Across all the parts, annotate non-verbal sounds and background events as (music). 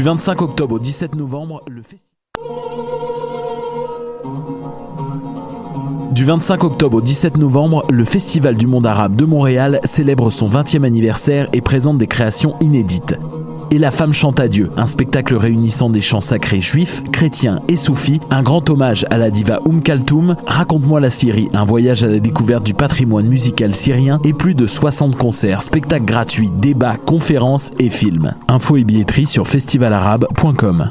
Du 25 octobre au 17 novembre, le festival... Du 25 octobre au 17 novembre, le Festival du monde arabe de Montréal célèbre son 20e anniversaire et présente des créations inédites. Et la femme chante à Dieu, un spectacle réunissant des chants sacrés juifs, chrétiens et soufis, un grand hommage à la diva Oum Kaltoum, Raconte-moi la Syrie, un voyage à la découverte du patrimoine musical syrien et plus de 60 concerts, spectacles gratuits, débats, conférences et films. Info et billetterie sur festivalarabe.com.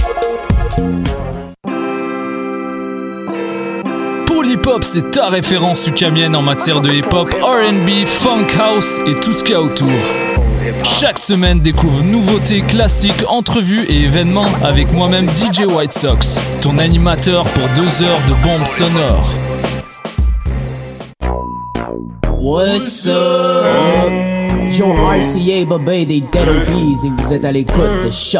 Polypop, c'est ta référence ukamienne en matière de hip-hop, RB, funk house et tout ce qu'il y a autour. Chaque semaine, découvre nouveautés, classiques, entrevues et événements avec moi-même DJ White Sox, ton animateur pour deux heures de bombes sonores. What's up? Joe RCA, Bobé des Dead Obies et vous êtes à l'écoute de Shot.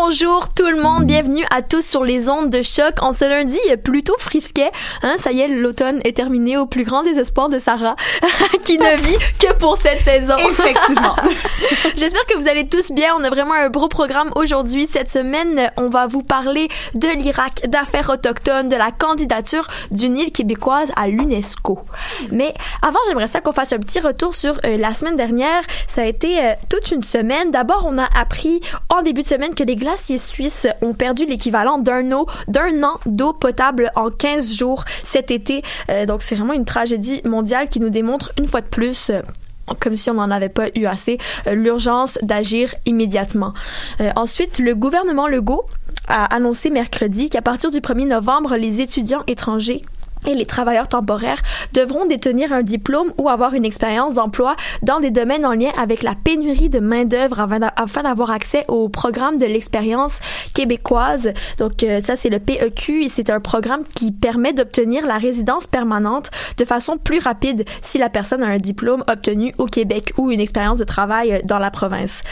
Bonjour tout le monde, bienvenue à tous sur les ondes de choc en ce lundi plutôt frisquet. Hein, ça y est, l'automne est terminé au plus grand désespoir de Sarah, (laughs) qui ne vit que pour cette saison. Effectivement. (laughs) J'espère que vous allez tous bien. On a vraiment un beau programme aujourd'hui. Cette semaine, on va vous parler de l'Irak, d'affaires autochtones, de la candidature d'une île québécoise à l'UNESCO. Mais avant, j'aimerais ça qu'on fasse un petit retour sur euh, la semaine dernière. Ça a été euh, toute une semaine. D'abord, on a appris en début de semaine que les glaciers suisses ont perdu l'équivalent d'un an d'eau potable en 15 jours cet été. Euh, donc c'est vraiment une tragédie mondiale qui nous démontre une fois de plus euh, comme si on n'en avait pas eu assez, euh, l'urgence d'agir immédiatement. Ensuite, le gouvernement Legault a annoncé mercredi qu'à partir du 1er novembre, les étudiants étrangers et les travailleurs temporaires devront détenir un diplôme ou avoir une expérience d'emploi dans des domaines en lien avec la pénurie de main-d'œuvre afin d'avoir accès au programme de l'expérience québécoise. Donc euh, ça c'est le PEQ et c'est un programme qui permet d'obtenir la résidence permanente de façon plus rapide si la personne a un diplôme obtenu au Québec ou une expérience de travail dans la province.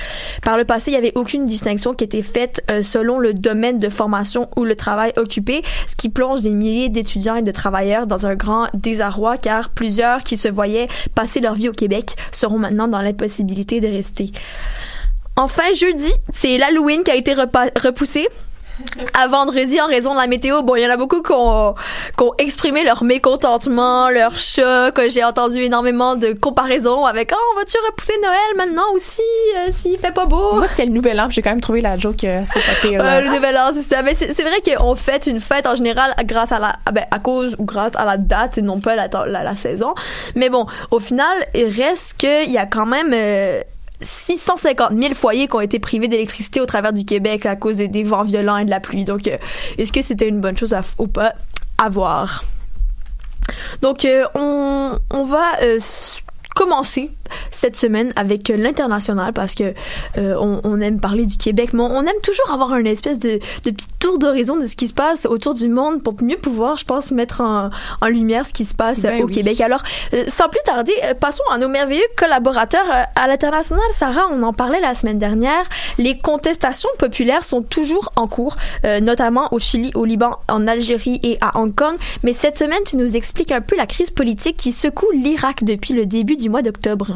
Par le passé, il n'y avait aucune distinction qui était faite euh, selon le domaine de formation ou le travail occupé, ce qui plonge des milliers d'étudiants et de travailleurs dans un grand désarroi car plusieurs qui se voyaient passer leur vie au Québec seront maintenant dans l'impossibilité de rester. Enfin, jeudi, c'est l'Halloween qui a été repoussé à vendredi en raison de la météo. Bon, il y en a beaucoup qui ont, qui ont exprimé leur mécontentement, leur choc. J'ai entendu énormément de comparaisons avec « Oh, vas-tu repousser Noël maintenant aussi euh, s'il fait pas beau? » Moi, c'était le Nouvel An. J'ai quand même trouvé la joke euh, assez (laughs) tapée. Euh, le Nouvel An, c'est ça. Mais c'est vrai qu'on fête une fête en général grâce à la... Ben, à cause ou grâce à la date et non pas la, la, la saison. Mais bon, au final, il reste qu'il y a quand même... Euh, 650 000 foyers qui ont été privés d'électricité au travers du Québec à cause des vents violents et de la pluie. Donc, euh, est-ce que c'était une bonne chose à, ou pas? À voir. Donc, euh, on, on va euh, commencer cette semaine avec l'international parce que euh, on, on aime parler du Québec, mais on aime toujours avoir un espèce de, de petit tour d'horizon de ce qui se passe autour du monde pour mieux pouvoir, je pense, mettre en, en lumière ce qui se passe Ben au oui. Québec. Alors, euh, sans plus tarder, euh, passons à nos merveilleux collaborateurs euh, à l'international. Sarah, on en parlait la semaine dernière. Les contestations populaires sont toujours en cours, euh, notamment au Chili, au Liban, en Algérie et à Hong Kong. Mais cette semaine, tu nous expliques un peu la crise politique qui secoue l'Irak depuis le début du mois d'octobre.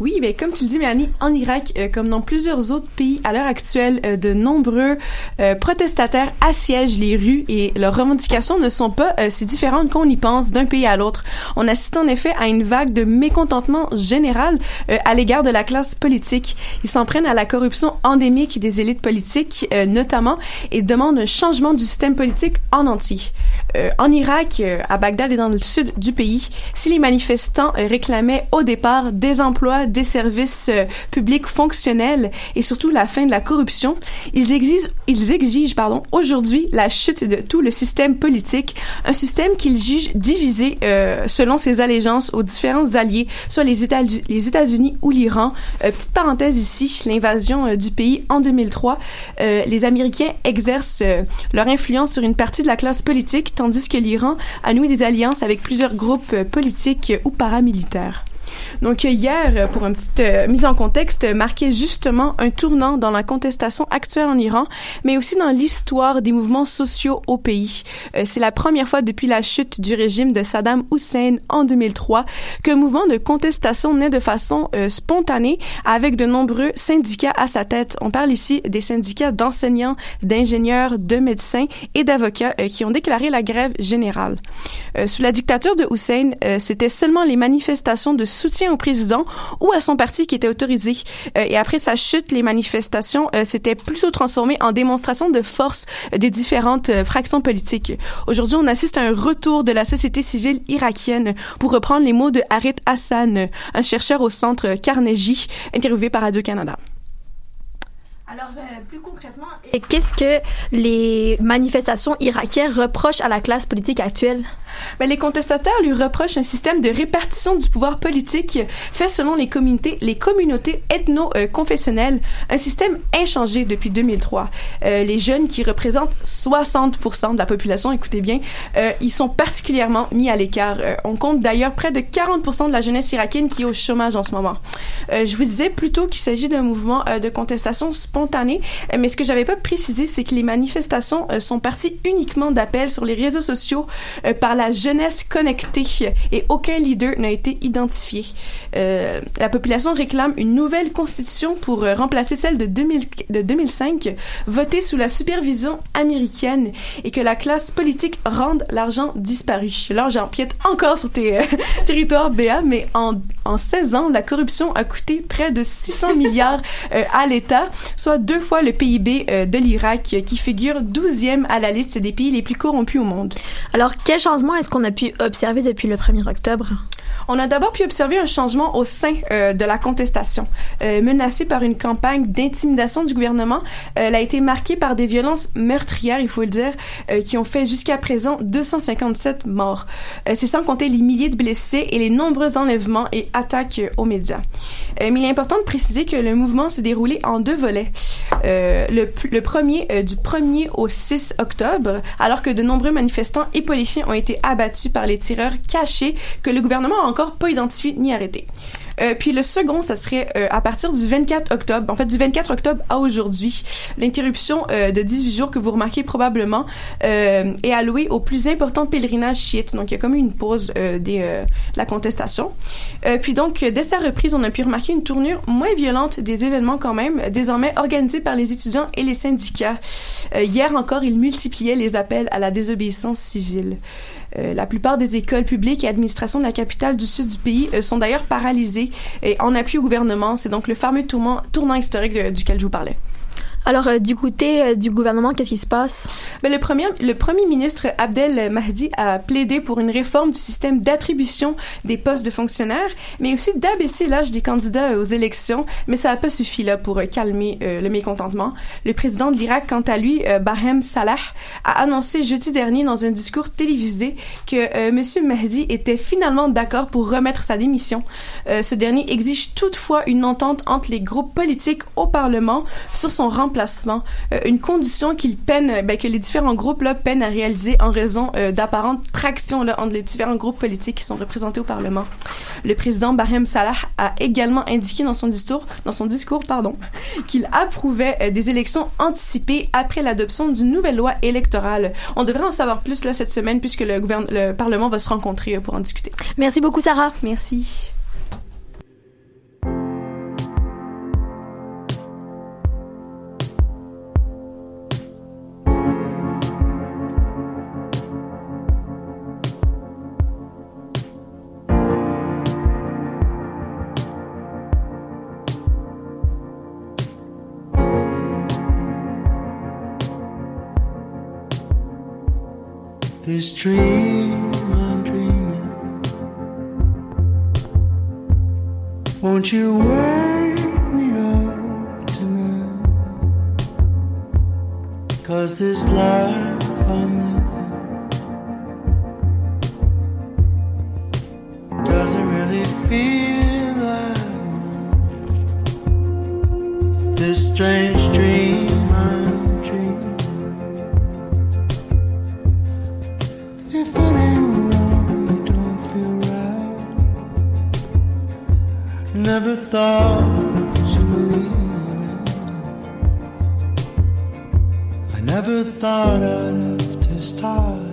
Oui, mais comme tu le dis, Mélanie, en Irak, euh, comme dans plusieurs autres pays à l'heure actuelle, euh, de nombreux euh, protestataires assiègent les rues et leurs revendications ne sont pas si différentes qu'on y pense d'un pays à l'autre. On assiste en effet à une vague de mécontentement général à l'égard de la classe politique. Ils s'en prennent à la corruption endémique des élites politiques, notamment, et demandent un changement du système politique en entier. En Irak, à Bagdad et dans le sud du pays, si les manifestants réclamaient au départ des emplois, des services euh, publics fonctionnels et surtout la fin de la corruption, ils exigent, ils exigent pardon, aujourd'hui la chute de tout le système politique, un système qu'ils jugent divisé euh, selon ses allégeances aux différents alliés, soit les États- les États-Unis ou l'Iran. Euh, petite parenthèse ici, l'invasion du pays en 2003, euh, les Américains exercent leur influence sur une partie de la classe politique, tandis que l'Iran a noué des alliances avec plusieurs groupes politiques ou paramilitaires. Donc euh, hier, euh, pour une petite euh, mise en contexte, marquait justement un tournant dans la contestation actuelle en Iran, mais aussi dans l'histoire des mouvements sociaux au pays. C'est la première fois depuis la chute du régime de Saddam Hussein en 2003 qu'un mouvement de contestation naît de façon spontanée avec de nombreux syndicats à sa tête. On parle ici des syndicats d'enseignants, d'ingénieurs, de médecins et d'avocats qui ont déclaré la grève générale. Sous la dictature de Hussein, c'était seulement les manifestations de soutien au président ou à son parti qui étaient autorisées. Euh, et après sa chute, les manifestations euh, s'étaient plutôt transformées en démonstrations de force des différentes euh, fractions politiques. Aujourd'hui, on assiste à un retour de la société civile irakienne, pour reprendre les mots de Harit Hassan, un chercheur au centre Carnegie, interviewé par Radio-Canada. Alors, plus concrètement, et qu'est-ce que les manifestations irakiennes reprochent à la classe politique actuelle? Ben, les contestataires lui reprochent un système de répartition du pouvoir politique fait selon les communautés, les communautés ethno-confessionnelles, un système inchangé depuis 2003. Euh, les jeunes qui représentent 60% de la population, écoutez bien, euh, ils sont particulièrement mis à l'écart. Euh, on compte d'ailleurs près de 40% de la jeunesse irakienne qui est au chômage en ce moment. Euh, je vous disais plutôt qu'il s'agit d'un mouvement euh, de contestation spontané, euh, mais ce que j'avais pas précisé, c'est que les manifestations euh, sont parties uniquement d'appels sur les réseaux sociaux euh, par la jeunesse connectée et aucun leader n'a été identifié. La population réclame une nouvelle constitution pour remplacer celle de, 2000 de 2005, votée sous la supervision américaine et que la classe politique rende l'argent disparu. Là, j'empiète encore sur tes euh, (laughs) territoires, Béa, mais en, en 16 ans, la corruption a coûté près de 600 (laughs) milliards euh, à l'État, soit deux fois le PIB euh, de l'Irak, qui figure 12e à la liste des pays les plus corrompus au monde. Alors, quel changement est-ce qu'on a pu observer depuis le 1er octobre? On a d'abord pu observer un changement au sein euh, de la contestation. Euh, menacée par une campagne d'intimidation du gouvernement, euh, elle a été marquée par des violences meurtrières, il faut le dire, euh, qui ont fait jusqu'à présent 257 morts. Euh, C'est sans compter les milliers de blessés et les nombreux enlèvements et attaques aux médias. Mais il est important de préciser que le mouvement s'est déroulé en deux volets. Le, le premier du 1er au 6 octobre, alors que de nombreux manifestants et policiers ont été abattus par les tireurs cachés que le gouvernement a encore pas identifiés ni arrêtés. Euh, puis le second, ça serait euh, à partir du 24 octobre, en fait du 24 octobre à aujourd'hui. L'interruption euh, de 18 jours que vous remarquez probablement euh, est allouée au plus important pèlerinage chiite. Donc il y a comme eu une pause euh, des, de la contestation. Puis donc, dès sa reprise, on a pu remarquer une tournure moins violente des événements quand même, désormais organisés par les étudiants et les syndicats. Hier encore, ils multipliaient les appels à la désobéissance civile. Euh, la plupart des écoles publiques et administrations de la capitale du sud du pays euh, sont d'ailleurs paralysées et en appui au gouvernement. C'est donc le fameux tournant, tournant historique duquel je vous parlais. Alors, euh, du côté euh, du gouvernement, qu'est-ce qui se passe? Ben, le, premier, le premier ministre Abdel Mahdi a plaidé pour une réforme du système d'attribution des postes de fonctionnaires, mais aussi d'abaisser l'âge des candidats aux élections, mais ça n'a pas suffi là pour euh, calmer le mécontentement. Le président de l'Irak, quant à lui, Bahem Salah, a annoncé jeudi dernier dans un discours télévisé que M. Mahdi était finalement d'accord pour remettre sa démission. ce dernier exige toutefois une entente entre les groupes politiques au Parlement sur son remplacement, euh, une condition qu'il peine, ben, que les différents groupes là peinent à réaliser en raison euh, d'apparentes tractions là entre les différents groupes politiques qui sont représentés au Parlement. Le président Bahem Salah a également indiqué dans son discours, dans son discours, pardon, (laughs) qu'il approuvait euh, des élections anticipées après l'adoption d'une nouvelle loi électorale. On devrait en savoir plus là cette semaine puisque le, le Parlement va se rencontrer pour en discuter. Merci beaucoup, Sarah. Merci. This dream I'm dreaming. Won't you wake me up tonight? Cause this life I'm living doesn't really feel like mine. This strange dream. Never thought you were leaving. I never thought I'd have to start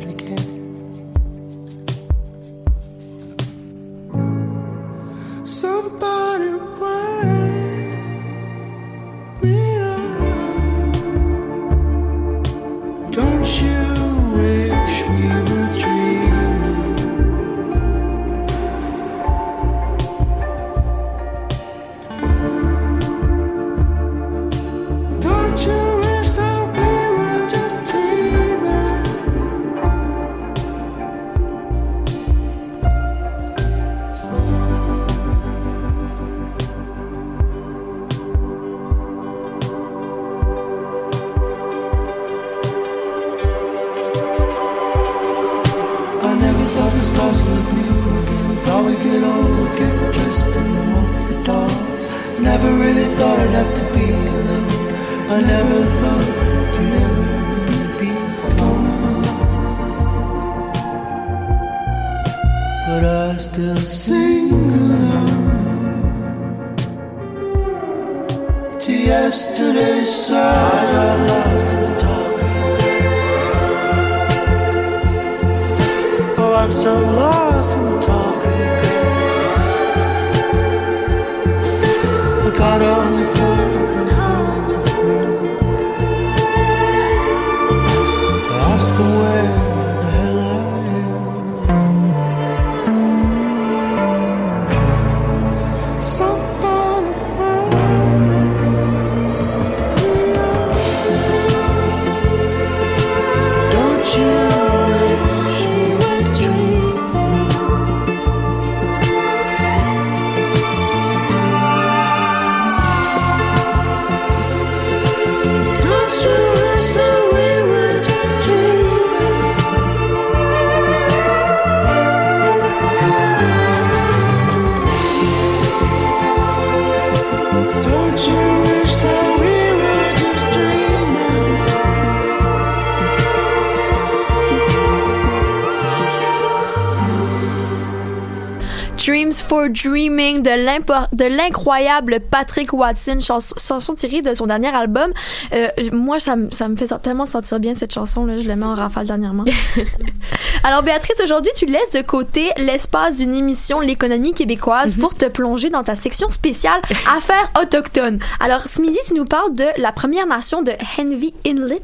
Dreaming de l'incroyable Patrick Watson, chans- chanson tirée de son dernier album. Euh, moi, ça, me- ça me fait tellement sentir bien cette chanson-là. Je la mets en rafale dernièrement. (laughs) Alors, Béatrice, aujourd'hui, tu laisses de côté l'espace d'une émission L'économie québécoise pour te plonger dans ta section spéciale (laughs) Affaires autochtones. Alors, ce midi, tu nous parles de la Première Nation de Henry Inlet.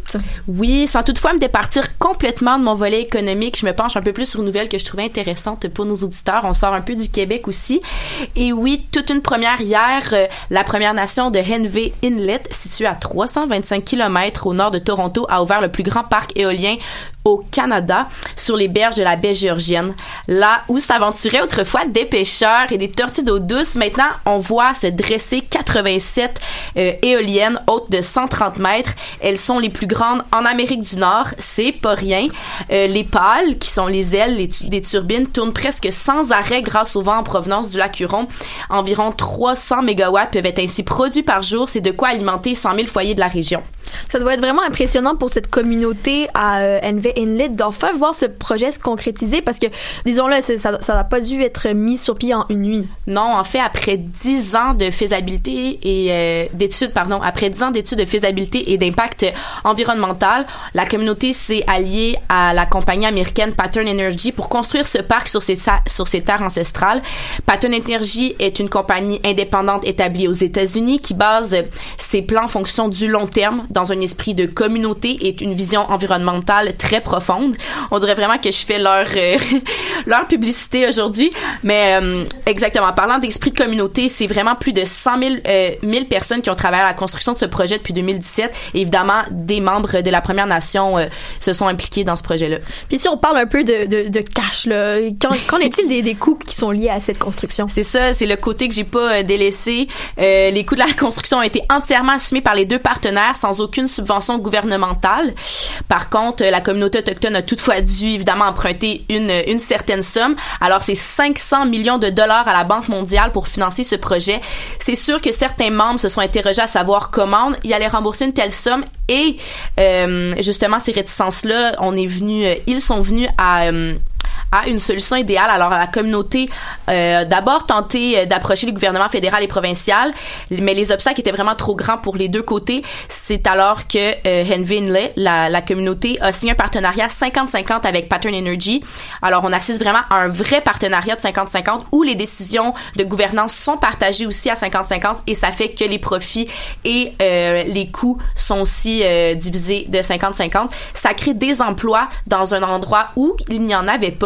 Oui, sans toutefois me départir complètement de mon volet économique, je me penche un peu plus sur une nouvelle que je trouvais intéressante pour nos auditeurs. On sort un peu du Québec aussi. Et oui, toute une première hier, euh, la Première Nation de Henvey Inlet, située à 325 km au nord de Toronto, a ouvert le plus grand parc éolien au Canada, sur les berges de la baie géorgienne, là où s'aventuraient autrefois des pêcheurs et des tortues d'eau douce. Maintenant, on voit se dresser 87 euh, éoliennes hautes de 130 mètres. Elles sont les plus grandes en Amérique du Nord. C'est pas rien. Euh, les pales, qui sont les ailes tu- des turbines, tournent presque sans arrêt grâce au vent en provenance du lac Huron. Environ 300 mégawatts peuvent être ainsi produits par jour. C'est de quoi alimenter 100 000 foyers de la région. Ça doit être vraiment impressionnant pour cette communauté à euh, Envy Inlet d'enfin voir ce projet se concrétiser parce que, disons-le, ça ça n'a pas dû être mis sur pied en une nuit. Non, en fait, après 10 ans de faisabilité et euh, d'études, pardon, après 10 ans d'études de faisabilité et d'impact environnemental, la communauté s'est alliée à la compagnie américaine Pattern Energy pour construire ce parc sur ses, sur ses terres ancestrales. Pattern Energy est une compagnie indépendante établie aux États-Unis qui base ses plans en fonction du long terme dans un esprit de communauté et une vision environnementale très profonde. On dirait vraiment que je fais leur euh, (laughs) leur publicité aujourd'hui, mais euh, exactement. Parlant d'esprit de communauté, c'est vraiment plus de 100 000, euh, 1000 personnes qui ont travaillé à la construction de ce projet depuis 2017. Et évidemment, des membres de la Première Nation euh, se sont impliqués dans ce projet-là. Puis si on parle un peu de, cash, là, qu'en, est-il des, coûts qui sont liés à cette construction? C'est ça, c'est le côté que j'ai pas euh, délaissé. Euh, les coûts de la construction ont été entièrement assumés par les deux partenaires sans aucune subvention gouvernementale. Par contre, la communauté autochtone a toutefois dû évidemment emprunter une, une certaine somme. Alors, c'est 500 millions de dollars à la Banque mondiale pour financer ce projet. C'est sûr que certains membres se sont interrogés à savoir comment ils allaient rembourser une telle somme et euh, justement ces réticences-là, on est venu, euh, ils sont venus à euh, à une solution idéale. Alors, la communauté, euh, d'abord tenté euh, d'approcher le gouvernement fédéral et provincial, mais les obstacles étaient vraiment trop grands pour les deux côtés. C'est alors que euh, la communauté, a signé un partenariat 50-50 avec Pattern Energy. Alors, on assiste vraiment à un vrai partenariat de 50-50 où les décisions de gouvernance sont partagées aussi à 50-50 et ça fait que les profits et euh, les coûts sont aussi euh, divisés de 50-50. Ça crée des emplois dans un endroit où il n'y en avait pas.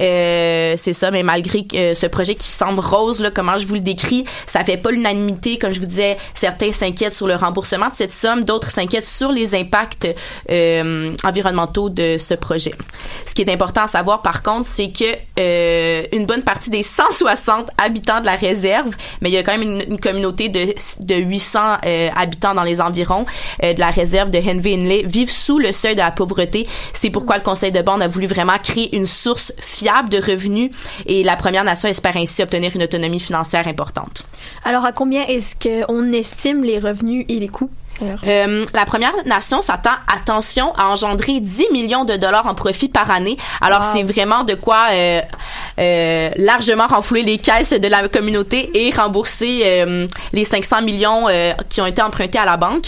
Euh, c'est ça, mais malgré euh, ce projet qui semble rose, là, comment je vous le décris, ça fait pas l'unanimité. Comme je vous disais, certains s'inquiètent sur le remboursement de cette somme, d'autres s'inquiètent sur les impacts euh, environnementaux de ce projet. Ce qui est important à savoir, par contre, c'est que euh, une bonne partie des 160 habitants de la réserve, mais il y a quand même une, une communauté de, de 800 euh, habitants dans les environs euh, de la réserve de Henvey Inlet, vivent sous le seuil de la pauvreté. C'est pourquoi le Conseil de bande a voulu vraiment créer une source fiable de revenus et la Première Nation espère ainsi obtenir une autonomie financière importante. Alors, à combien est-ce qu'on estime les revenus et les coûts? Euh, la Première Nation s'attend, attention, à engendrer 10 millions de dollars en profit par année. Alors, Wow. c'est vraiment de quoi euh, euh, largement renflouer les caisses de la communauté et rembourser les 500 millions qui ont été empruntés à la banque.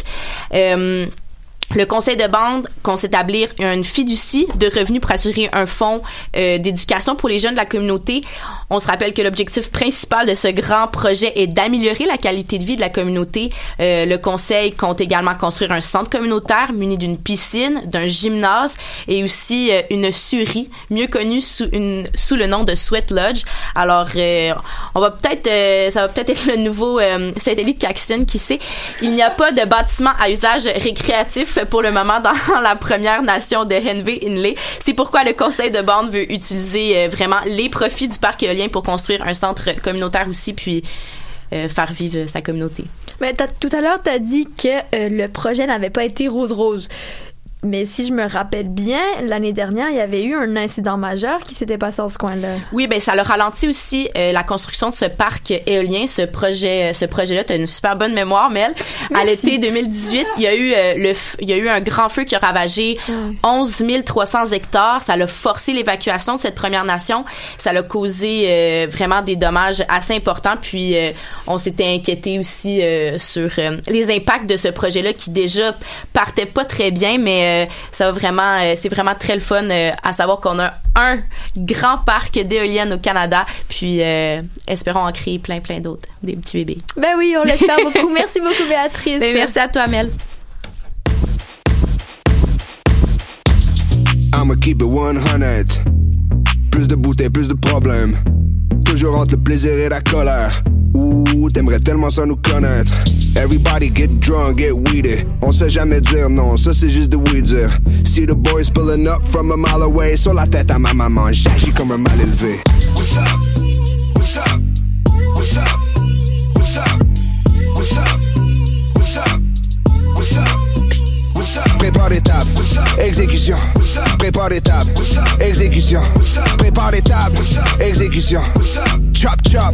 Le conseil de bande compte établir une fiducie de revenus pour assurer un fonds euh, d'éducation pour les jeunes de la communauté. On se rappelle que l'objectif principal de ce grand projet est d'améliorer la qualité de vie de la communauté. Euh, le conseil compte également construire un centre communautaire muni d'une piscine, d'un gymnase et aussi euh, une surie, mieux connue sous, une, sous le nom de Sweat Lodge. Alors, euh, on va peut-être, euh, ça va peut-être être le nouveau euh, satellite Caxton, qui sait. Il n'y a pas de bâtiment à usage récréatif pour le moment dans (laughs) la première nation de Henvey Inlet. C'est pourquoi le conseil de bande veut utiliser vraiment les profits du parc pour construire un centre communautaire aussi, puis euh, faire vivre sa communauté. Mais tout à l'heure, tu as dit que euh, le projet n'avait pas été rose-rose. Mais si je me rappelle bien, l'année dernière, il y avait eu un incident majeur qui s'était passé dans ce coin-là. Oui, ben ça a ralenti aussi euh, la construction de ce parc éolien, ce projet, ce projet-là. T'as une super bonne mémoire, Mel. À l'été 2018, il y a eu euh, le, il y a eu un grand feu qui a ravagé 11 300 hectares. Ça a forcé l'évacuation de cette Première Nation. Ça a causé euh, vraiment des dommages assez importants. Puis on s'était inquiété aussi sur les impacts de ce projet-là qui déjà partait pas très bien, mais euh, ça va vraiment, euh, c'est vraiment très le fun euh, à savoir qu'on a un grand parc d'éoliennes au Canada. Puis euh, espérons en créer plein, plein d'autres, des petits bébés. Ben oui, on l'espère beaucoup. Merci beaucoup, Béatrice. Ben, merci à toi, Mel. I'ma keep it 100. Plus de bouteilles, plus de problèmes. Toujours entre le plaisir et la colère. Ouh, t'aimerais tellement ça nous connaître. Everybody get drunk, get weeded. On sait jamais dire non, ça c'est juste de dire. See the boys pulling up from a mile away. Sur la tête à ma maman, j'agis comme un mal élevé. What's up? Prépare les tables. Exécution. Prépare les tables. Exécution. Prépare les tables. Exécution. Chop chop.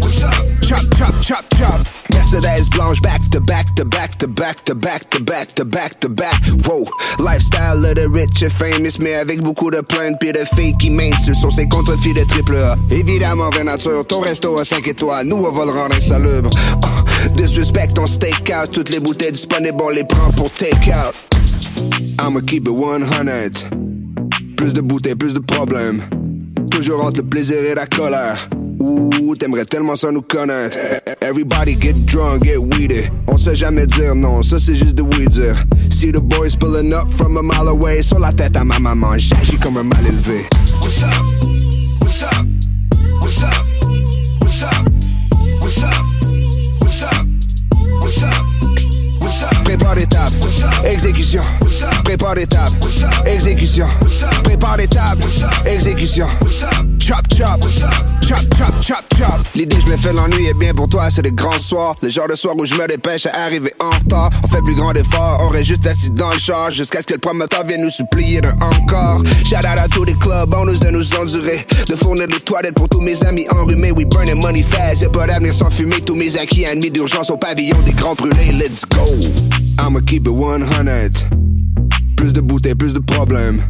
Chop chop chop chop. Mercedes blanche back to back to back to back to back to back to back to back. Wow. Lifestyle of the rich and famous, mais avec beaucoup de plaintes pis de filles qui mainstream sur ses contre-filles de triple A. Évidemment, vraie nature, ton resto à 5 étoiles, nous on va le rendre insalubre. Oh, disrespect ton steakhouse, toutes les bouteilles disponibles, on les prend pour take out. I'ma keep it 100. Plus de bouteilles, plus de problèmes. Toujours entre le plaisir et la colère. Ouh, t'aimerais tellement ça nous connaître. Everybody get drunk, get weeded. On sait jamais dire non, ça c'est juste de oui dire. See the boys pulling up from a mile away. Sur la tête à ma maman, j'agis comme un mal élevé. What's up? Prépare les tables. Exécution. Chop chop. Chop chop chop chop. L'idée je me fais l'ennui et bien pour toi c'est des grands soirs. Les genres de soirs où je me dépêche à arriver en retard. On fait plus grand effort, on reste juste assis dans le char jusqu'à ce que le promoteur vienne nous supplier d'un encore. Shout out à tous les clubs, on nous de nous endurer. De fournir des toilettes pour tous mes amis enrhumés. We burning money fast, y'a pas d'avenir sans fumer. Tous mes acquis admis d'urgence au pavillon des grands brûlés. Let's go. I'ma keep it 100. Plus de bouteilles, plus de problèmes.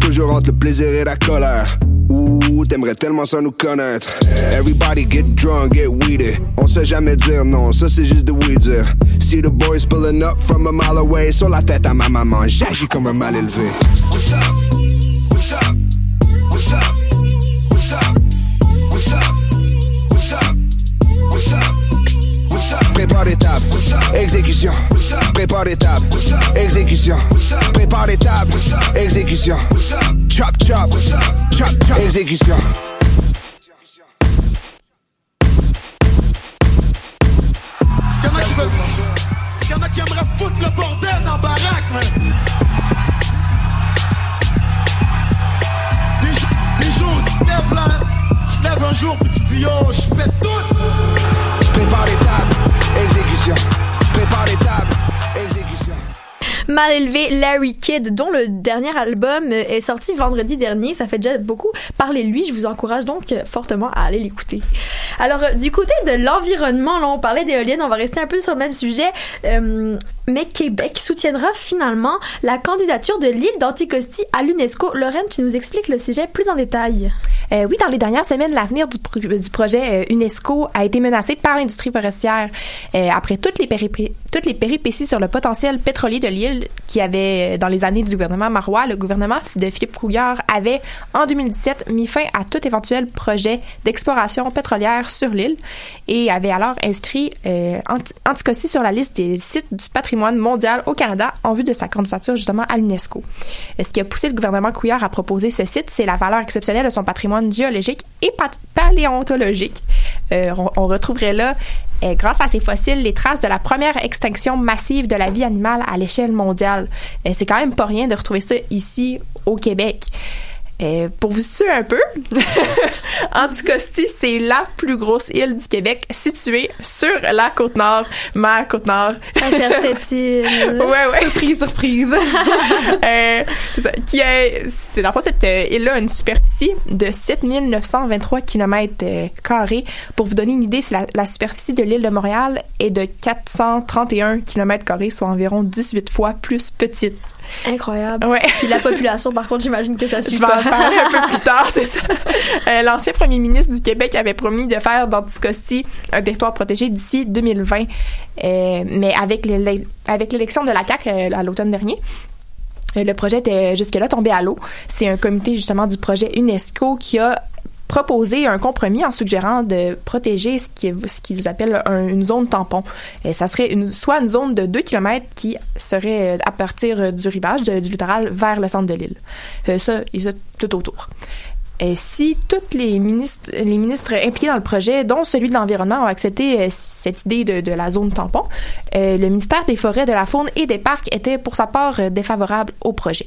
Toujours entre le plaisir et la colère. Ouh, t'aimerais tellement ça nous connaître. Everybody get drunk, get weeded. On sait jamais dire non, ça c'est juste de oui dire. See the boys pulling up from a mile away. Sur la tête à ma maman, j'agis comme un mal élevé. What's up? What's up? What's up? What's up? What's up? What's up? What's up? What's up? Prépare tables. Exécution. Prépare les tables. Exécution. Prépare les tables. Exécution. Chop chop. Chop chop. Exécution. Est-ce qu'il y en a qui veulent. Est-ce qu'il y en a qui aimeraient foutre le bordel dans la baraque, man? Des, jours- des jours tu te lèves là, tu te lèves un jour puis tu dis yo, je pète tout! Prépare les tables. amnesia Mal élevé Larry Kidd, dont le dernier album est sorti vendredi dernier. Ça fait déjà beaucoup parler de lui. Je vous encourage donc fortement à aller l'écouter. Alors, euh, du côté de l'environnement, là, on parlait d'éoliennes. On va rester un peu sur le même sujet. Euh, mais Québec soutiendra finalement la candidature de l'île d'Anticosti à l'UNESCO. Lorraine, tu nous expliques le sujet plus en détail. Euh, oui, dans les dernières semaines, l'avenir du, pro- du projet UNESCO a été menacé par l'industrie forestière. Après toutes les péripéties sur le potentiel pétrolier de l'île qui avait, euh, dans les années du gouvernement Marois, le gouvernement de Philippe Couillard avait, en 2017, mis fin à tout éventuel projet d'exploration pétrolière sur l'île et avait alors inscrit euh, Ant- Anticosti sur la liste des sites du patrimoine mondial au Canada en vue de sa candidature justement à l'UNESCO. Euh, Ce qui a poussé le gouvernement Couillard à proposer ce site, c'est la valeur exceptionnelle de son patrimoine géologique et pa- paléontologique. Euh, on retrouverait là, grâce à ces fossiles, les traces de la première extinction massive de la vie animale à l'échelle mondiale. Euh, c'est quand même pas rien de retrouver ça ici au Québec. Euh, pour vous situer un peu, (laughs) Anticosti, c'est la plus grosse île du Québec située sur la côte nord, mer côte nord. Pas cher cette île. ouais, ouais. Surprise, surprise. (laughs) Euh, c'est ça. Qui est, c'est dans le fond, cette euh, île-là a une superficie de 7923 km euh, carrés. Pour vous donner une idée, c'est la, la superficie de l'île de Montréal est de 431 km carrés, soit environ 18 fois plus petite. Incroyable. Ouais. Puis la population, par contre, j'imagine que ça suit Je vais pas. en parler un peu plus (laughs) tard, c'est ça. Euh, L'ancien premier ministre du Québec avait promis de faire d'Anticosti un territoire protégé d'ici 2020. Euh, mais avec l'élection de la CAQ euh, à l'automne dernier, euh, le projet était jusque-là tombé à l'eau. C'est un comité justement du projet UNESCO qui a proposé un compromis en suggérant de protéger ce qui est- ce qu'ils appellent un- une zone tampon. Et ça serait une, soit une zone de 2 km qui serait euh, à partir du rivage du littoral vers le centre de l'île. Euh, ça, et ça tout autour. euh, si tous les ministres, les ministres impliqués dans le projet, dont celui de l'environnement, ont accepté euh, cette idée de, la zone tampon, le ministère des Forêts, de la Faune et des Parcs était pour sa part défavorable au projet.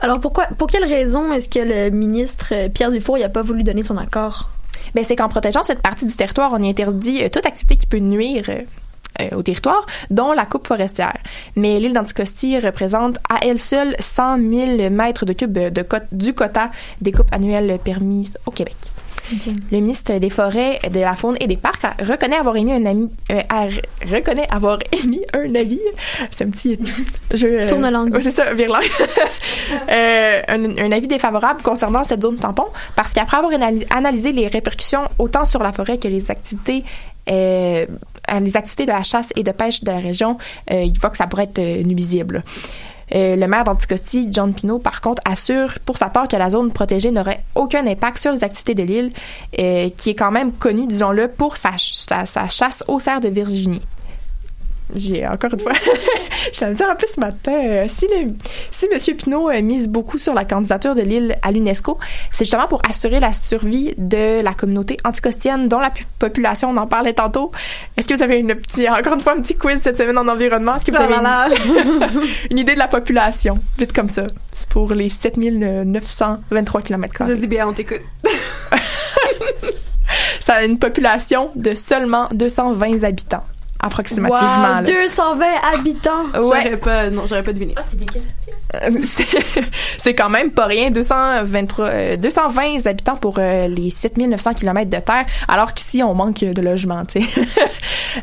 Alors pourquoi, pour quelle raison est-ce que le ministre euh, Pierre Dufour n'a pas voulu donner son accord? Ben, c'est qu'en protégeant cette partie du territoire, on y interdit euh, toute activité qui peut nuire euh, au territoire, dont la coupe forestière. Mais l'île d'Anticosti représente à elle seule 100 000 mètres de cubes du quota des coupes annuelles permises au Québec. Le ministre des Forêts, de la Faune et des Parcs reconnaît avoir émis un ami, euh, a- reconnaît avoir (laughs) émis un avis. C'est un petit (laughs) jeu. Tourne la langue. c'est ça, virlang. (laughs) Euh, un, un avis défavorable concernant cette zone tampon parce qu'après avoir analysé les répercussions autant sur la forêt que les activités euh, les activités de la chasse et de pêche de la région, euh, il voit que ça pourrait être euh, nuisible. Euh, le maire d'Anticosti, John Pino, par contre, assure pour sa part que la zone protégée n'aurait aucun impact sur les activités de l'île, euh, qui est quand même connue, disons-le, pour sa, sa, sa chasse au cerf de Virginie. J'ai encore une fois, (laughs) je vais me dire un peu ce matin, euh, si, le, si M. Pinault euh, mise beaucoup sur la candidature de l'île à l'UNESCO, c'est justement pour assurer la survie de la communauté anticostienne dont la pu- population, on en parlait tantôt. Est-ce que vous avez une petite, encore une fois un petit quiz cette semaine en environnement? Est-ce que vous avez Voilà. une, (laughs) une idée de la population? Vite comme ça? C'est pour les 7923 km. Vas-y, bien, on t'écoute. (laughs) Ça a une population de seulement 220 habitants, approximativement. Wow, là. 220 habitants. Ouais. J'aurais pas, non, j'aurais pas deviné. Ah, c'est des questions. Euh, (laughs) c'est- c'est quand même pas rien, 223, euh, 220 habitants pour euh, les 7900 km de terre, alors qu'ici, on manque de logements, tu sais.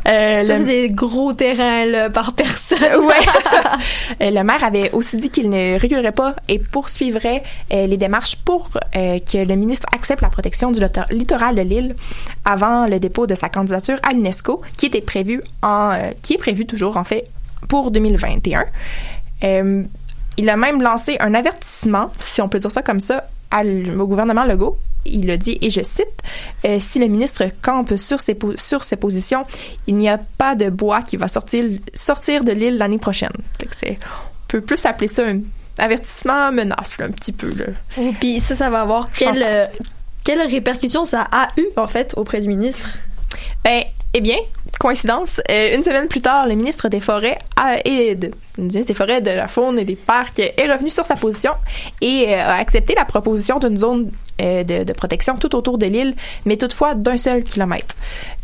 Euh, Ça, le- c'est des gros terrains là, par personne. (laughs) ouais. (laughs) Euh, le maire avait aussi dit qu'il ne reculerait pas et poursuivrait euh, les démarches pour euh, que le ministre accepte la protection du littor- littoral de l'île avant le dépôt de sa candidature à l'UNESCO, qui était prévu en, qui est prévu toujours en fait pour 2021. Euh, il a même lancé un avertissement, si on peut dire ça comme ça, à au gouvernement Legault. Il a dit, et je cite, euh, si le ministre campe sur ses, sur ses positions, il n'y a pas de bois qui va sortir, sortir de l'île l'année prochaine. Fait que on peut plus appeler ça un avertissement menace, là, un petit peu. Là. Puis ça, ça va avoir quelle, euh, quelle répercussion ça a eu, en fait, auprès du ministre? Ben, eh bien, coïncidence, euh, une semaine plus tard, le ministre des Forêts a- et de, des Forêts, de la Faune et des Parcs est revenu sur sa position et euh, a accepté la proposition d'une zone euh, de, de protection tout autour de l'île, mais toutefois d'un seul kilomètre.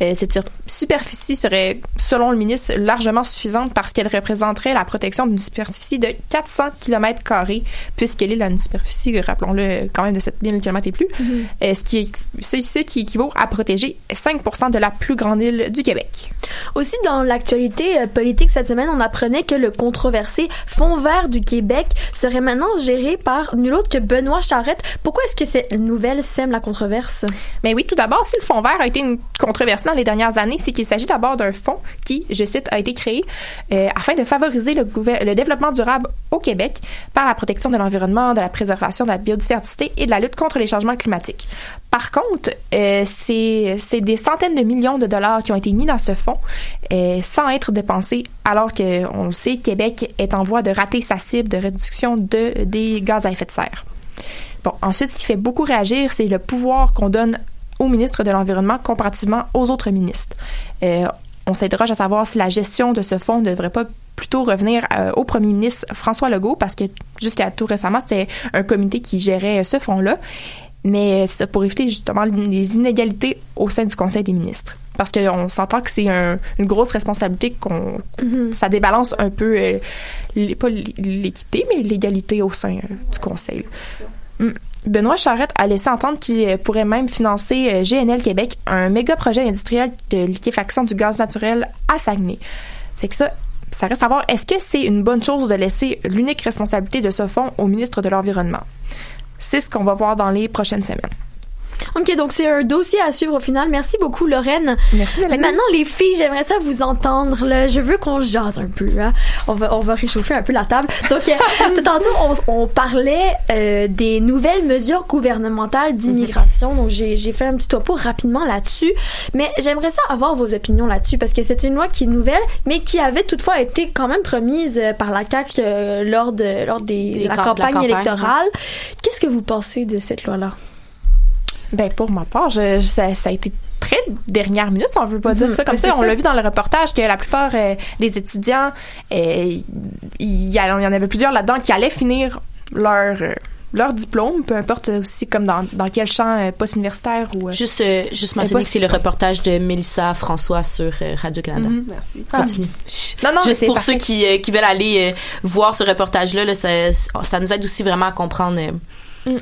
Euh, cette superficie serait, selon le ministre, largement suffisante parce qu'elle représenterait la protection d'une superficie de 400 km carrés, puisque l'île a une superficie, rappelons-le, quand même de 7000 km et plus, euh, ce, qui est, c'est ce qui équivaut à protéger 5% de la plus grande île du Québec. Aussi, dans l'actualité politique cette semaine, on apprenait que le controversé Fonds vert du Québec serait maintenant géré par nul autre que Benoît Charette. Pourquoi est-ce que cette nouvelle sème la controverse? Mais oui, tout d'abord, si le fonds vert a été une controverse dans les dernières années, c'est qu'il s'agit d'abord d'un fonds qui, je cite, a été créé euh, afin de favoriser le, développement durable au Québec par la protection de l'environnement, de la préservation de la biodiversité et de la lutte contre les changements climatiques. Par contre, euh, c'est des centaines de millions de dollars qui ont été mis dans ce fonds euh, sans être dépensés, alors que on le sait, Québec est en voie de rater sa cible de réduction de, des gaz à effet de serre. Bon, ensuite, ce qui fait beaucoup réagir, c'est le pouvoir qu'on donne au ministre de l'Environnement comparativement aux autres ministres. Euh, on s'interroge à savoir si la gestion de ce fonds ne devrait pas plutôt revenir euh, au premier ministre François Legault, parce que jusqu'à tout récemment, c'était un comité qui gérait ce fonds-là. Mais c'est ça, pour éviter justement les inégalités au sein du Conseil des ministres. Parce qu'on s'entend que c'est un- une grosse responsabilité qu'on ça débalance un peu euh, les- pas l'équité, mais l'égalité au sein euh, du Conseil. Mm. Benoît Charette a laissé entendre qu'il euh, pourrait même financer euh, GNL Québec, un méga projet industriel de liquéfaction du gaz naturel à Saguenay. Fait que ça, ça reste à voir, est-ce que c'est une bonne chose de laisser l'unique responsabilité de ce fonds au ministre de l'Environnement? C'est ce qu'on va voir dans les prochaines semaines. Ok, donc c'est un dossier à suivre au final. Merci beaucoup, Lorraine. Merci, Mélanie. Maintenant, les filles, j'aimerais ça vous entendre. Là. Je veux qu'on jase un peu. Hein. On, va, on va réchauffer un peu la table. Donc, euh, (laughs) tantôt, on, on parlait euh, des nouvelles mesures gouvernementales d'immigration. Donc, j'ai fait un petit topo rapidement là-dessus. Mais j'aimerais ça avoir vos opinions là-dessus parce que c'est une loi qui est nouvelle, mais qui avait toutefois été quand même promise euh, par la CAQ euh, lors, de, lors des, Des de la camp- de la campagne campagne, électorale. Qu'est-ce que vous pensez de cette loi-là? Ben pour ma part, je, ça, ça a été très dernière minute, si on veut pas dire Mhm. ça comme ça. On l'a vu dans le reportage que la plupart euh, des étudiants, euh, il y, en avait plusieurs là-dedans qui allaient finir leur euh, leur diplôme, peu importe aussi comme dans, dans quel champ post-universitaire ou... Juste, euh, juste mentionner que c'est le reportage de Mélissa François sur euh, Radio-Canada. Mhm, merci. Continue. Non, non, mais Juste pour parfait. ceux qui, euh, qui veulent aller voir ce reportage-là, là, ça, ça nous aide aussi vraiment à comprendre Mm.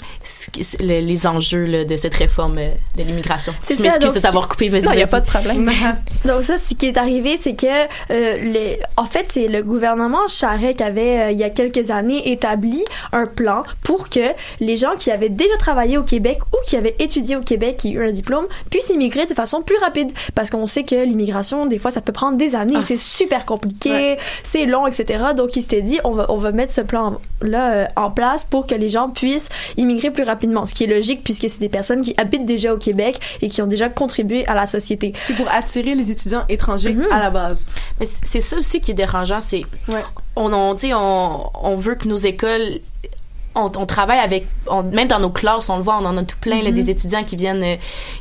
les enjeux là, de cette réforme euh, de l'immigration. C'est Je ça, m'excuse de t'avoir coupé, vas-y. Non, il y a pas de problème. (laughs) Donc ça, ce qui est arrivé, c'est que euh, les, en fait, c'est le gouvernement Charest qui avait, euh, il y a quelques années, établi un plan pour que les gens qui avaient déjà travaillé au Québec ou qui avaient étudié au Québec, qui ont eu un diplôme, puissent immigrer de façon plus rapide. Parce qu'on sait que l'immigration, des fois, ça peut prendre des années. Ah, c'est super compliqué, c'est long, etc. Donc il s'était dit, on va, on va mettre ce plan-là euh, en place pour que les gens puissent immigrer plus rapidement. Ce qui est logique puisque c'est des personnes qui habitent déjà au Québec et qui ont déjà contribué à la société. Puis pour attirer les étudiants étrangers Mhm. à la base. Mais c'est ça aussi qui est dérangeant, c'est Ouais. on, on, on, on veut que nos écoles on, on travaille avec on- même dans nos classes on le voit on en a tout plein là, des étudiants qui viennent euh,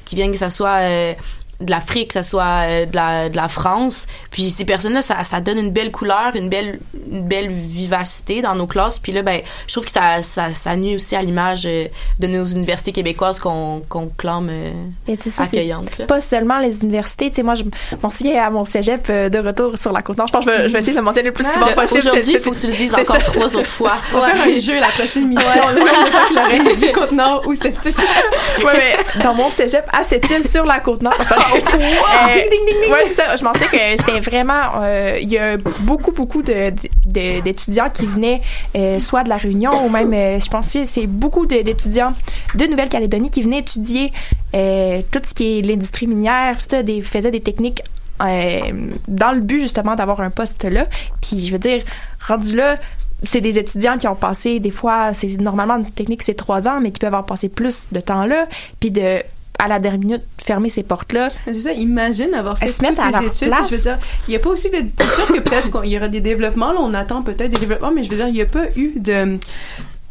qui viennent que ça soit euh, de l'Afrique, que ça soit euh, de la, de la France. Puis ces personnes-là, ça, ça donne une belle couleur, une belle, une belle vivacité dans nos classes. Puis là, ben, je trouve que ça, ça, ça nuit aussi à l'image euh, de nos universités québécoises qu'on qu'on clame euh, Mais ça, accueillantes. là. pas seulement les universités. Tu sais, moi, je m'en souviens à mon cégep de retour sur la côte nord. Je pense que je vais, je vais essayer de le mentionner le plus souvent Le- possible. Aujourd'hui, il faut que tu le dises encore ça. trois autres fois. (laughs) On va faire un jeu la prochaine nombre de fois que Lorraine dit Côte-Nord ou cette (laughs) ouais, mais dans mon cégep à cette île sur la côte nord. Euh, Ding, ding, ding, ding. Ouais, c'est ça. Je pensais que c'était vraiment. euh, Il y a beaucoup, beaucoup de- de- d'étudiants qui venaient euh, soit de la Réunion ou même, euh, je pense que c'est beaucoup d'étudiants de Nouvelle-Calédonie qui venaient étudier tout ce qui est l'industrie minière, tout ça, des, faisaient des techniques dans le but justement d'avoir un poste là. Puis je veux dire, rendu là, c'est des étudiants qui ont passé des fois, c'est normalement une technique c'est trois ans, mais qui peuvent avoir passé plus de temps là, puis de à la dernière minute fermer ces portes là. Mais C'est ça, imagine avoir fait toutes tes études. Je veux dire, il n'y a pas aussi de. C'est sûr que peut-être qu'il y aura des développements. Là, on attend peut-être des développements, mais je veux dire, il n'y a pas eu de.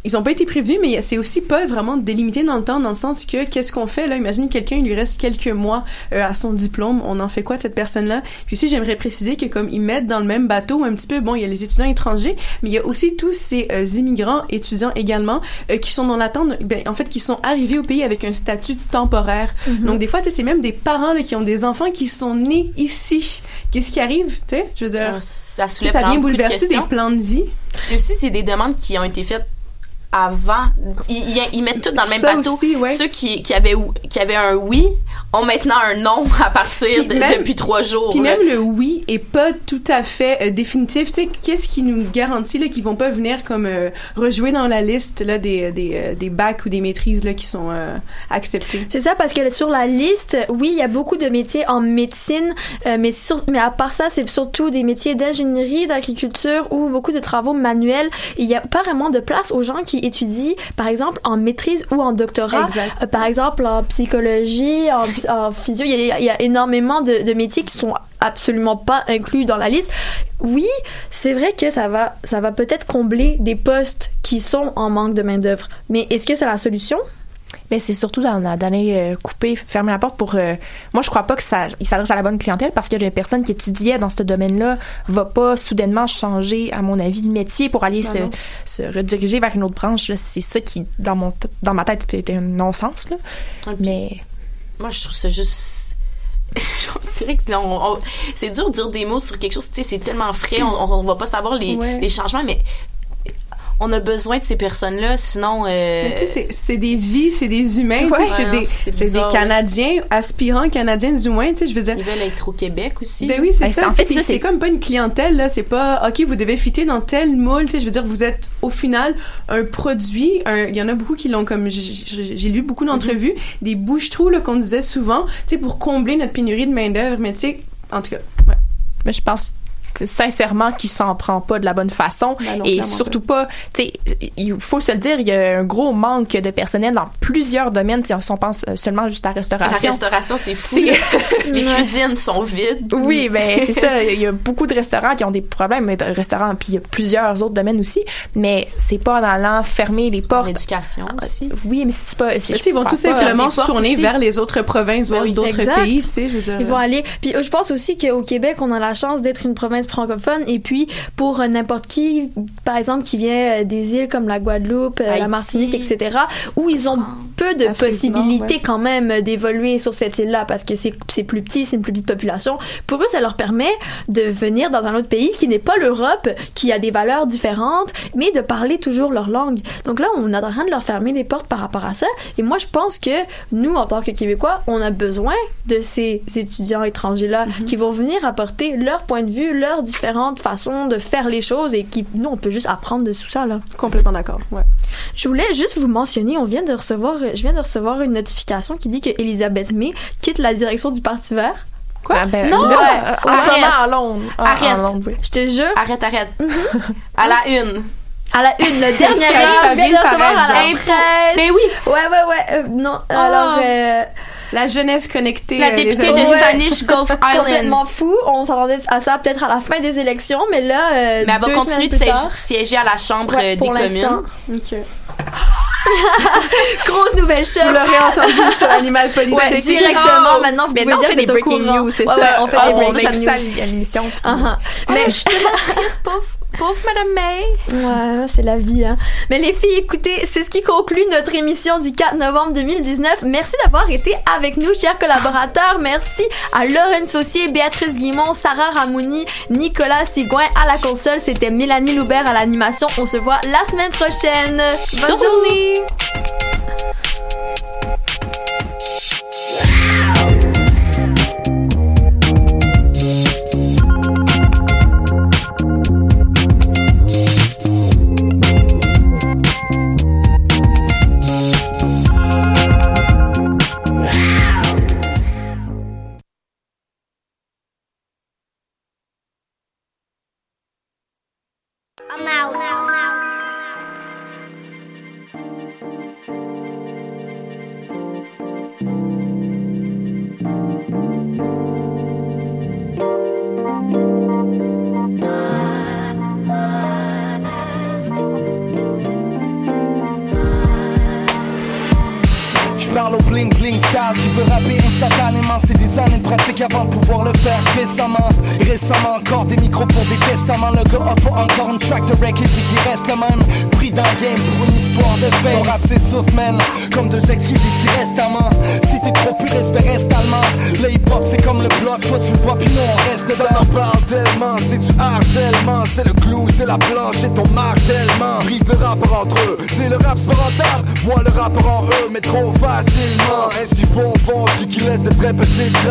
Ils n'ont pas été prévenus, mais c'est aussi pas vraiment délimité dans le temps, dans le sens que qu'est-ce qu'on fait là? Imagine quelqu'un, il lui reste quelques mois euh, à son diplôme. On en fait quoi de cette personne-là? Puis aussi, j'aimerais préciser que comme ils mettent dans le même bateau un petit peu, bon, il y a les étudiants étrangers, mais il y a aussi tous ces euh, immigrants étudiants également euh, qui sont dans l'attente. Ben, en fait, qui sont arrivés au pays avec un statut temporaire. Mhm. Donc des fois, c'est même des parents là, qui ont des enfants qui sont nés ici. Qu'est-ce qui arrive Tu sais, je veux dire, ça ça vient beaucoup de bouleverser des plans de vie? C'est aussi c'est des demandes qui ont été faites avant. Ils, ils- ils mettent tout dans le même Ça bateau. aussi, ouais. Ceux qui, qui, avaient, qui avaient un oui ont maintenant un non (laughs) à partir Puis de- même- depuis trois jours. Puis même le oui est pas tout à fait euh, définitif. Tu sais, qu'est-ce qui nous garantit là qu'ils vont pas venir comme euh, rejouer dans la liste là des des, euh, des bacs ou des maîtrises là qui sont euh, acceptés. C'est ça parce que sur la liste, oui, il y a beaucoup de métiers en médecine, euh, mais sur, mais à part ça, c'est surtout des métiers d'ingénierie, d'agriculture ou beaucoup de travaux manuels. Il y a pas vraiment de place aux gens qui étudient, par exemple, en maîtrise ou en doctorat. Euh, par exemple, en psychologie, en, en physio, il y a, il y a énormément de, de métiers qui sont absolument pas inclus dans la liste. Oui, c'est vrai que ça va, ça va peut-être combler des postes qui sont en manque de main d'œuvre. Mais est-ce que c'est la solution? Mais c'est surtout d'aller euh, couper, fermer la porte pour. euh, moi, je crois pas que ça, s'adresse à la bonne clientèle parce que les personnes qui étudiaient dans ce domaine-là va pas soudainement changer, à mon avis, de métier pour aller Ben se, se rediriger vers une autre branche. C'est ça qui, dans mon dans ma tête, était un non-sens. Là. Mais Moi, je trouve ça juste. (laughs) Je dirais que non, on- on- c'est dur de dire des mots sur quelque chose, tu sais, c'est tellement frais, on, on va pas savoir les, Ouais. les changements, mais on a besoin de ces personnes-là, sinon. euh, Mais tu sais, c'est- des vies, c'est des humains, tu sais, Ouais, c'est des, Canadiens, aspirants Canadiens du moins, tu sais, je veux dire. Ils veulent être au Québec aussi. Ben oui, c'est Ben, ça. c'est- en fait, c'est comme pas une clientèle là, c'est pas OK, vous devez fitter dans tel moule, tu sais, je veux dire vous êtes au final un produit, un- il y en a beaucoup qui l'ont comme j'ai- lu beaucoup d'entrevues, des bouches-trous là qu'on disait souvent, tu sais pour combler notre pénurie de main-d'œuvre, mais tu sais en tout cas, ouais. mais je pense sincèrement qu'il s'en prend pas de la bonne façon Ben non, et surtout pas, tu sais, il faut se le dire, il y a un gros manque de personnel dans plusieurs domaines. Si on pense euh, seulement juste à la La restauration. restauration, c'est fou. (laughs) Les cuisines sont vides. Oui, ben c'est ça. Il y a beaucoup de restaurants qui ont des problèmes, mais ben, restaurants, puis il y a plusieurs autres domaines aussi. Mais c'est pas en allant fermer les portes. L'éducation aussi. Oui, mais c'est pas. ils vont tout simplement se tourner aussi. vers les autres provinces, vers d'autres Exact. pays, tu sais, je veux dire. Ils vont aller. Puis euh, je pense aussi qu'au Québec, on a la chance d'être une province francophone. Et puis, pour euh, n'importe qui, par exemple, qui vient euh, des îles comme la Guadeloupe, euh, Haïti. la Martinique, etc., où ils ont peu de possibilités ouais. quand même d'évoluer sur cette île-là parce que c'est plus petit, c'est une plus petite population. Pour eux, ça leur permet de venir dans un autre pays qui n'est pas l'Europe, qui a des valeurs différentes, mais de parler toujours leur langue. Donc là, on est en train de leur fermer les portes par rapport à ça. Et moi, je pense que nous, en tant que Québécois, on a besoin de ces étudiants étrangers-là qui vont venir apporter leur point de vue, leurs différentes façons de faire les choses et qui, nous, on peut juste apprendre de tout ça, là. Complètement d'accord, ouais. Je voulais juste vous mentionner, on vient de recevoir, je viens de recevoir une notification qui dit que Elisabeth May quitte la direction du Parti vert. Quoi? Ah, ben, non, là, ouais. Arrête. Londres. Ah, Arrête. en Londres, oui. Je te jure. Arrête, arrête. (laughs) À la une. À la une, le (laughs) dernier je viens de recevoir à la presse. Ben oui. Ouais, ouais, ouais. euh, non, alors, euh, La jeunesse connectée. La euh, députée de. Spanish Gulf (laughs) Island. complètement fou. On s'attendait à ça peut-être à la fin des élections, mais là, euh, Mais elle va continuer de siéger- à la Chambre Ouais, euh, des communes. Ok. (laughs) Grosse nouvelle choc. Vous l'aurez entendu sur Animal Politique. Ouais, directement. Maintenant, vous on dire fait des breaking news, c'est Ouais, ça. ouais, on fait Ah, des on breaking news. à l'émission. puis- Uh-huh. Mais je suis tellement triste, pauvre, pauvre Madame May. Ouais, c'est la vie, hein. Mais les filles, écoutez, c'est ce qui conclut notre émission du 4 novembre 2019. Merci d'avoir été avec nous, chers collaborateurs. Merci à Lauren Saucier, Béatrice Guimont, Sarah Ramouni, Nicolas Sigouin à la console. C'était Mélanie Loubert à l'animation. On se voit la semaine prochaine. Bonne journée.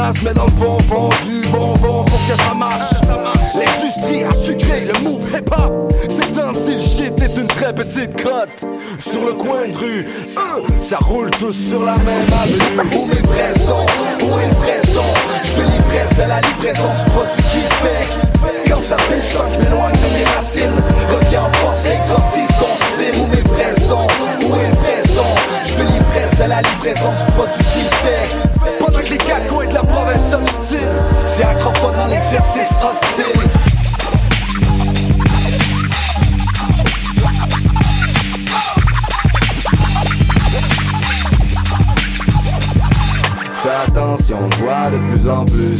Traces Mais dans le fond font du bonbon pour que ça marche. L'industrie a sucré le move hip hop C'est temps-ci le shit est une très petite crotte. Sur le coin de rue Ça roule tous sur la même avenue. Où mes vrais Où est vrai son? Je fais l'ivresse de la livraison du produit qui fait. Quand ça choc je m'éloigne de mes racines. Reviens en force exorcise ton style. Où mes vrais Où est vrai son? Je fais l'ivresse de la livraison du produit qui fait que les quatre coins de la province s'obstinent C'est acrophone dans l'exercice hostile Fais attention, toi de plus en plus.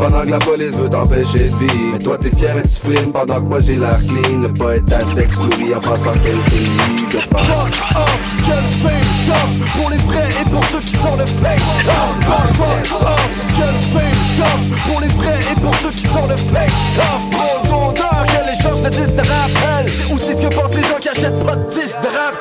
Pendant que la police veut t'empêcher de vivre. Mais toi t'es fier et tu flimes pendant que moi j'ai l'air clean. Le poète à sexe nourri en passant quelques livres. Fuck off, ce tough. Pour les vrais et pour ceux qui sont le fake tough. Fuck off, ce que le fame tough. Pour les vrais et pour ceux qui sont le fake tough. Trop d'odeur que les gens de disques de rappel. C'est aussi ce que pensent les gens qui achètent pas de disques de rap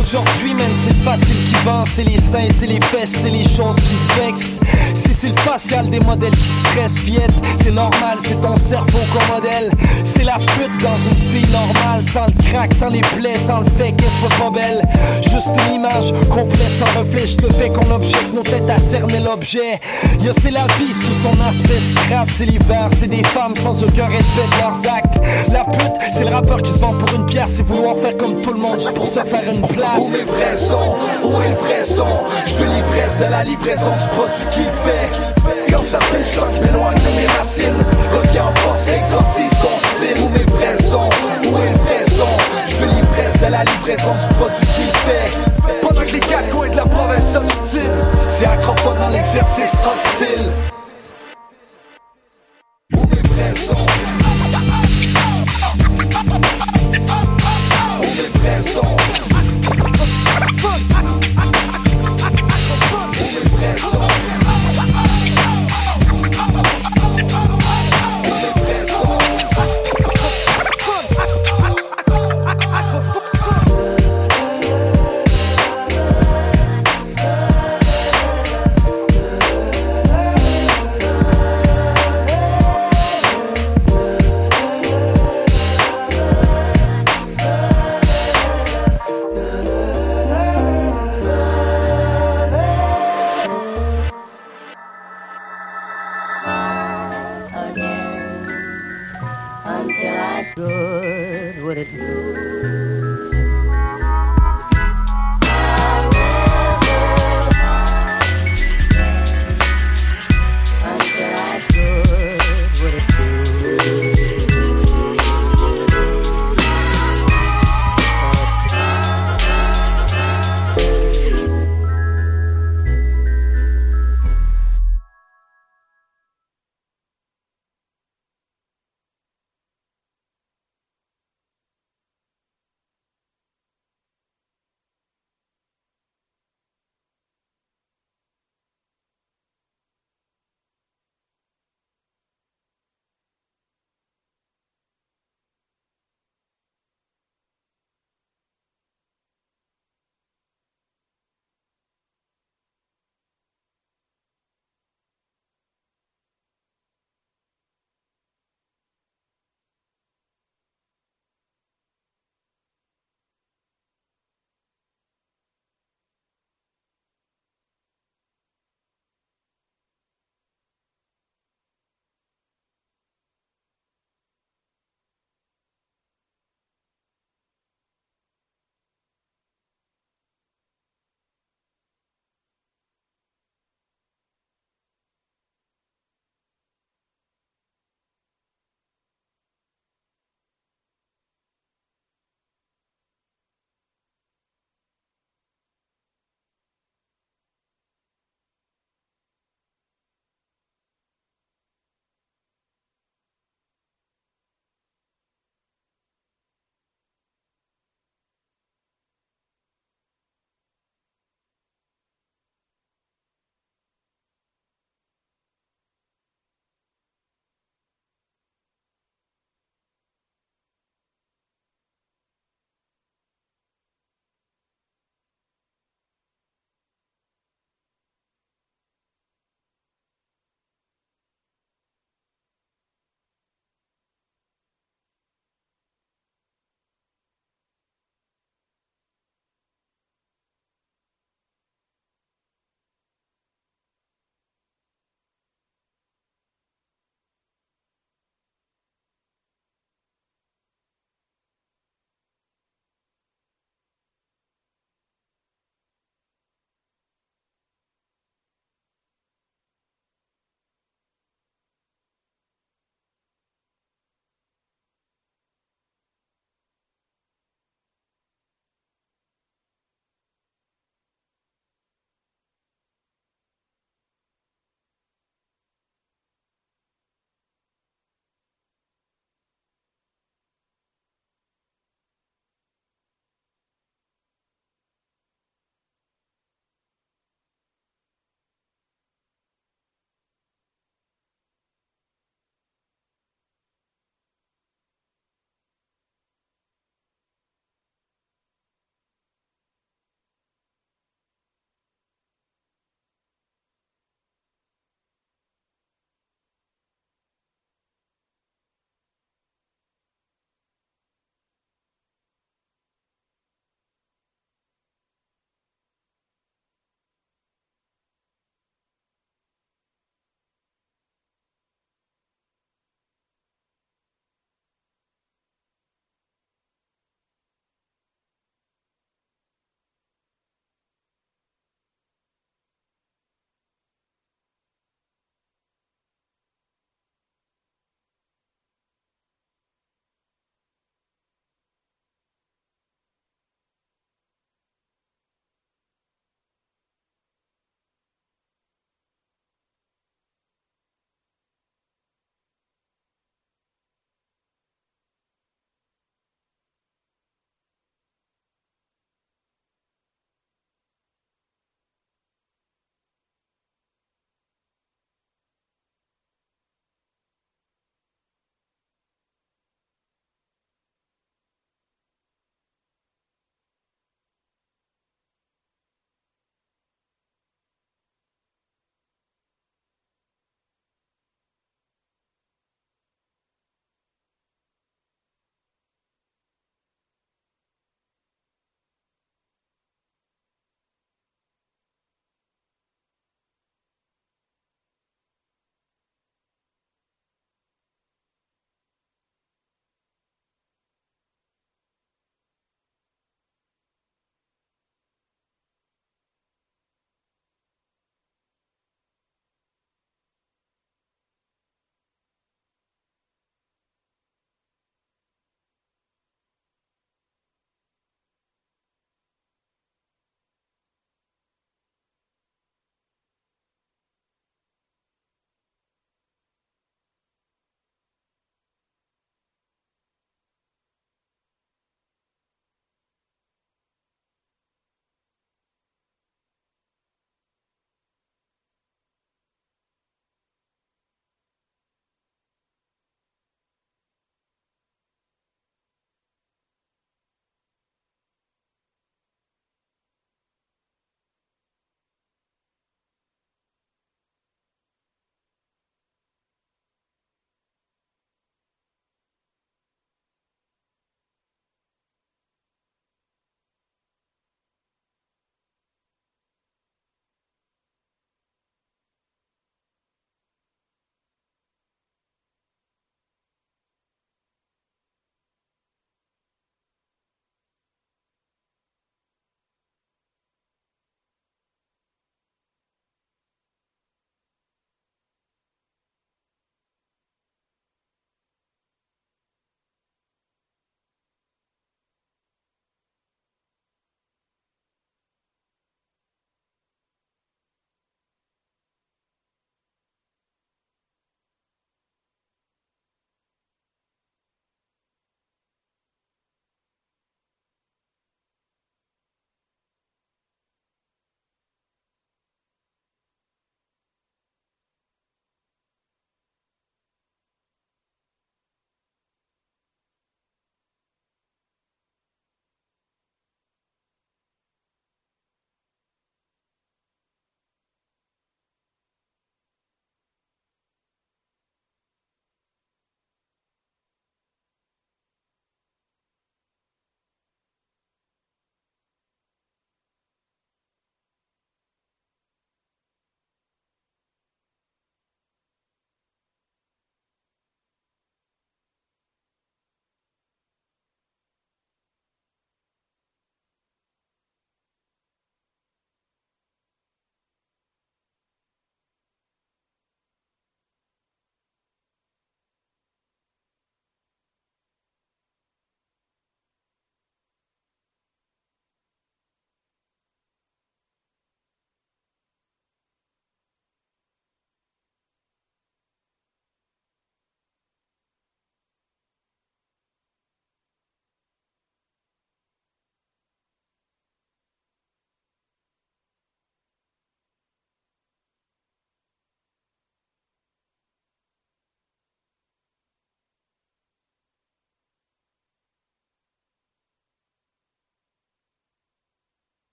Aujourd'hui, man, c'est facile qui vents, c'est les seins, c'est les fesses, c'est les choses qui te vexent. Si c'est le facial des modèles qui te stressent, viette, c'est normal, c'est ton cerveau comme modèle. C'est la pute dans une fille normale, sans le crack, sans les plaies, sans le fait qu'elle soit pas belle. Juste une image complète sans reflet, le fait qu'on objecte nos têtes à cerner l'objet. Yo, c'est la vie sous son aspect scrap, c'est l'hiver, c'est des femmes sans aucun respect de leurs actes. La pute, c'est le rappeur qui se vend pour une pierre, c'est vouloir faire comme tout le monde juste pour se faire une place. Où est le vrai son? Je veux l'ivresse de la livraison du produit qu'il fait. Quand ça fait le choc, je m'éloigne de mes racines. Reviens en force, exorcise ton style. Où mes vrais sons, où est le vrai son? Je veux l'ivresse de la livraison du produit qu'il fait. Pendant que les quatre coins de la province s'obstinent C'est acrophone dans l'exercice hostile. Où mes vrais sons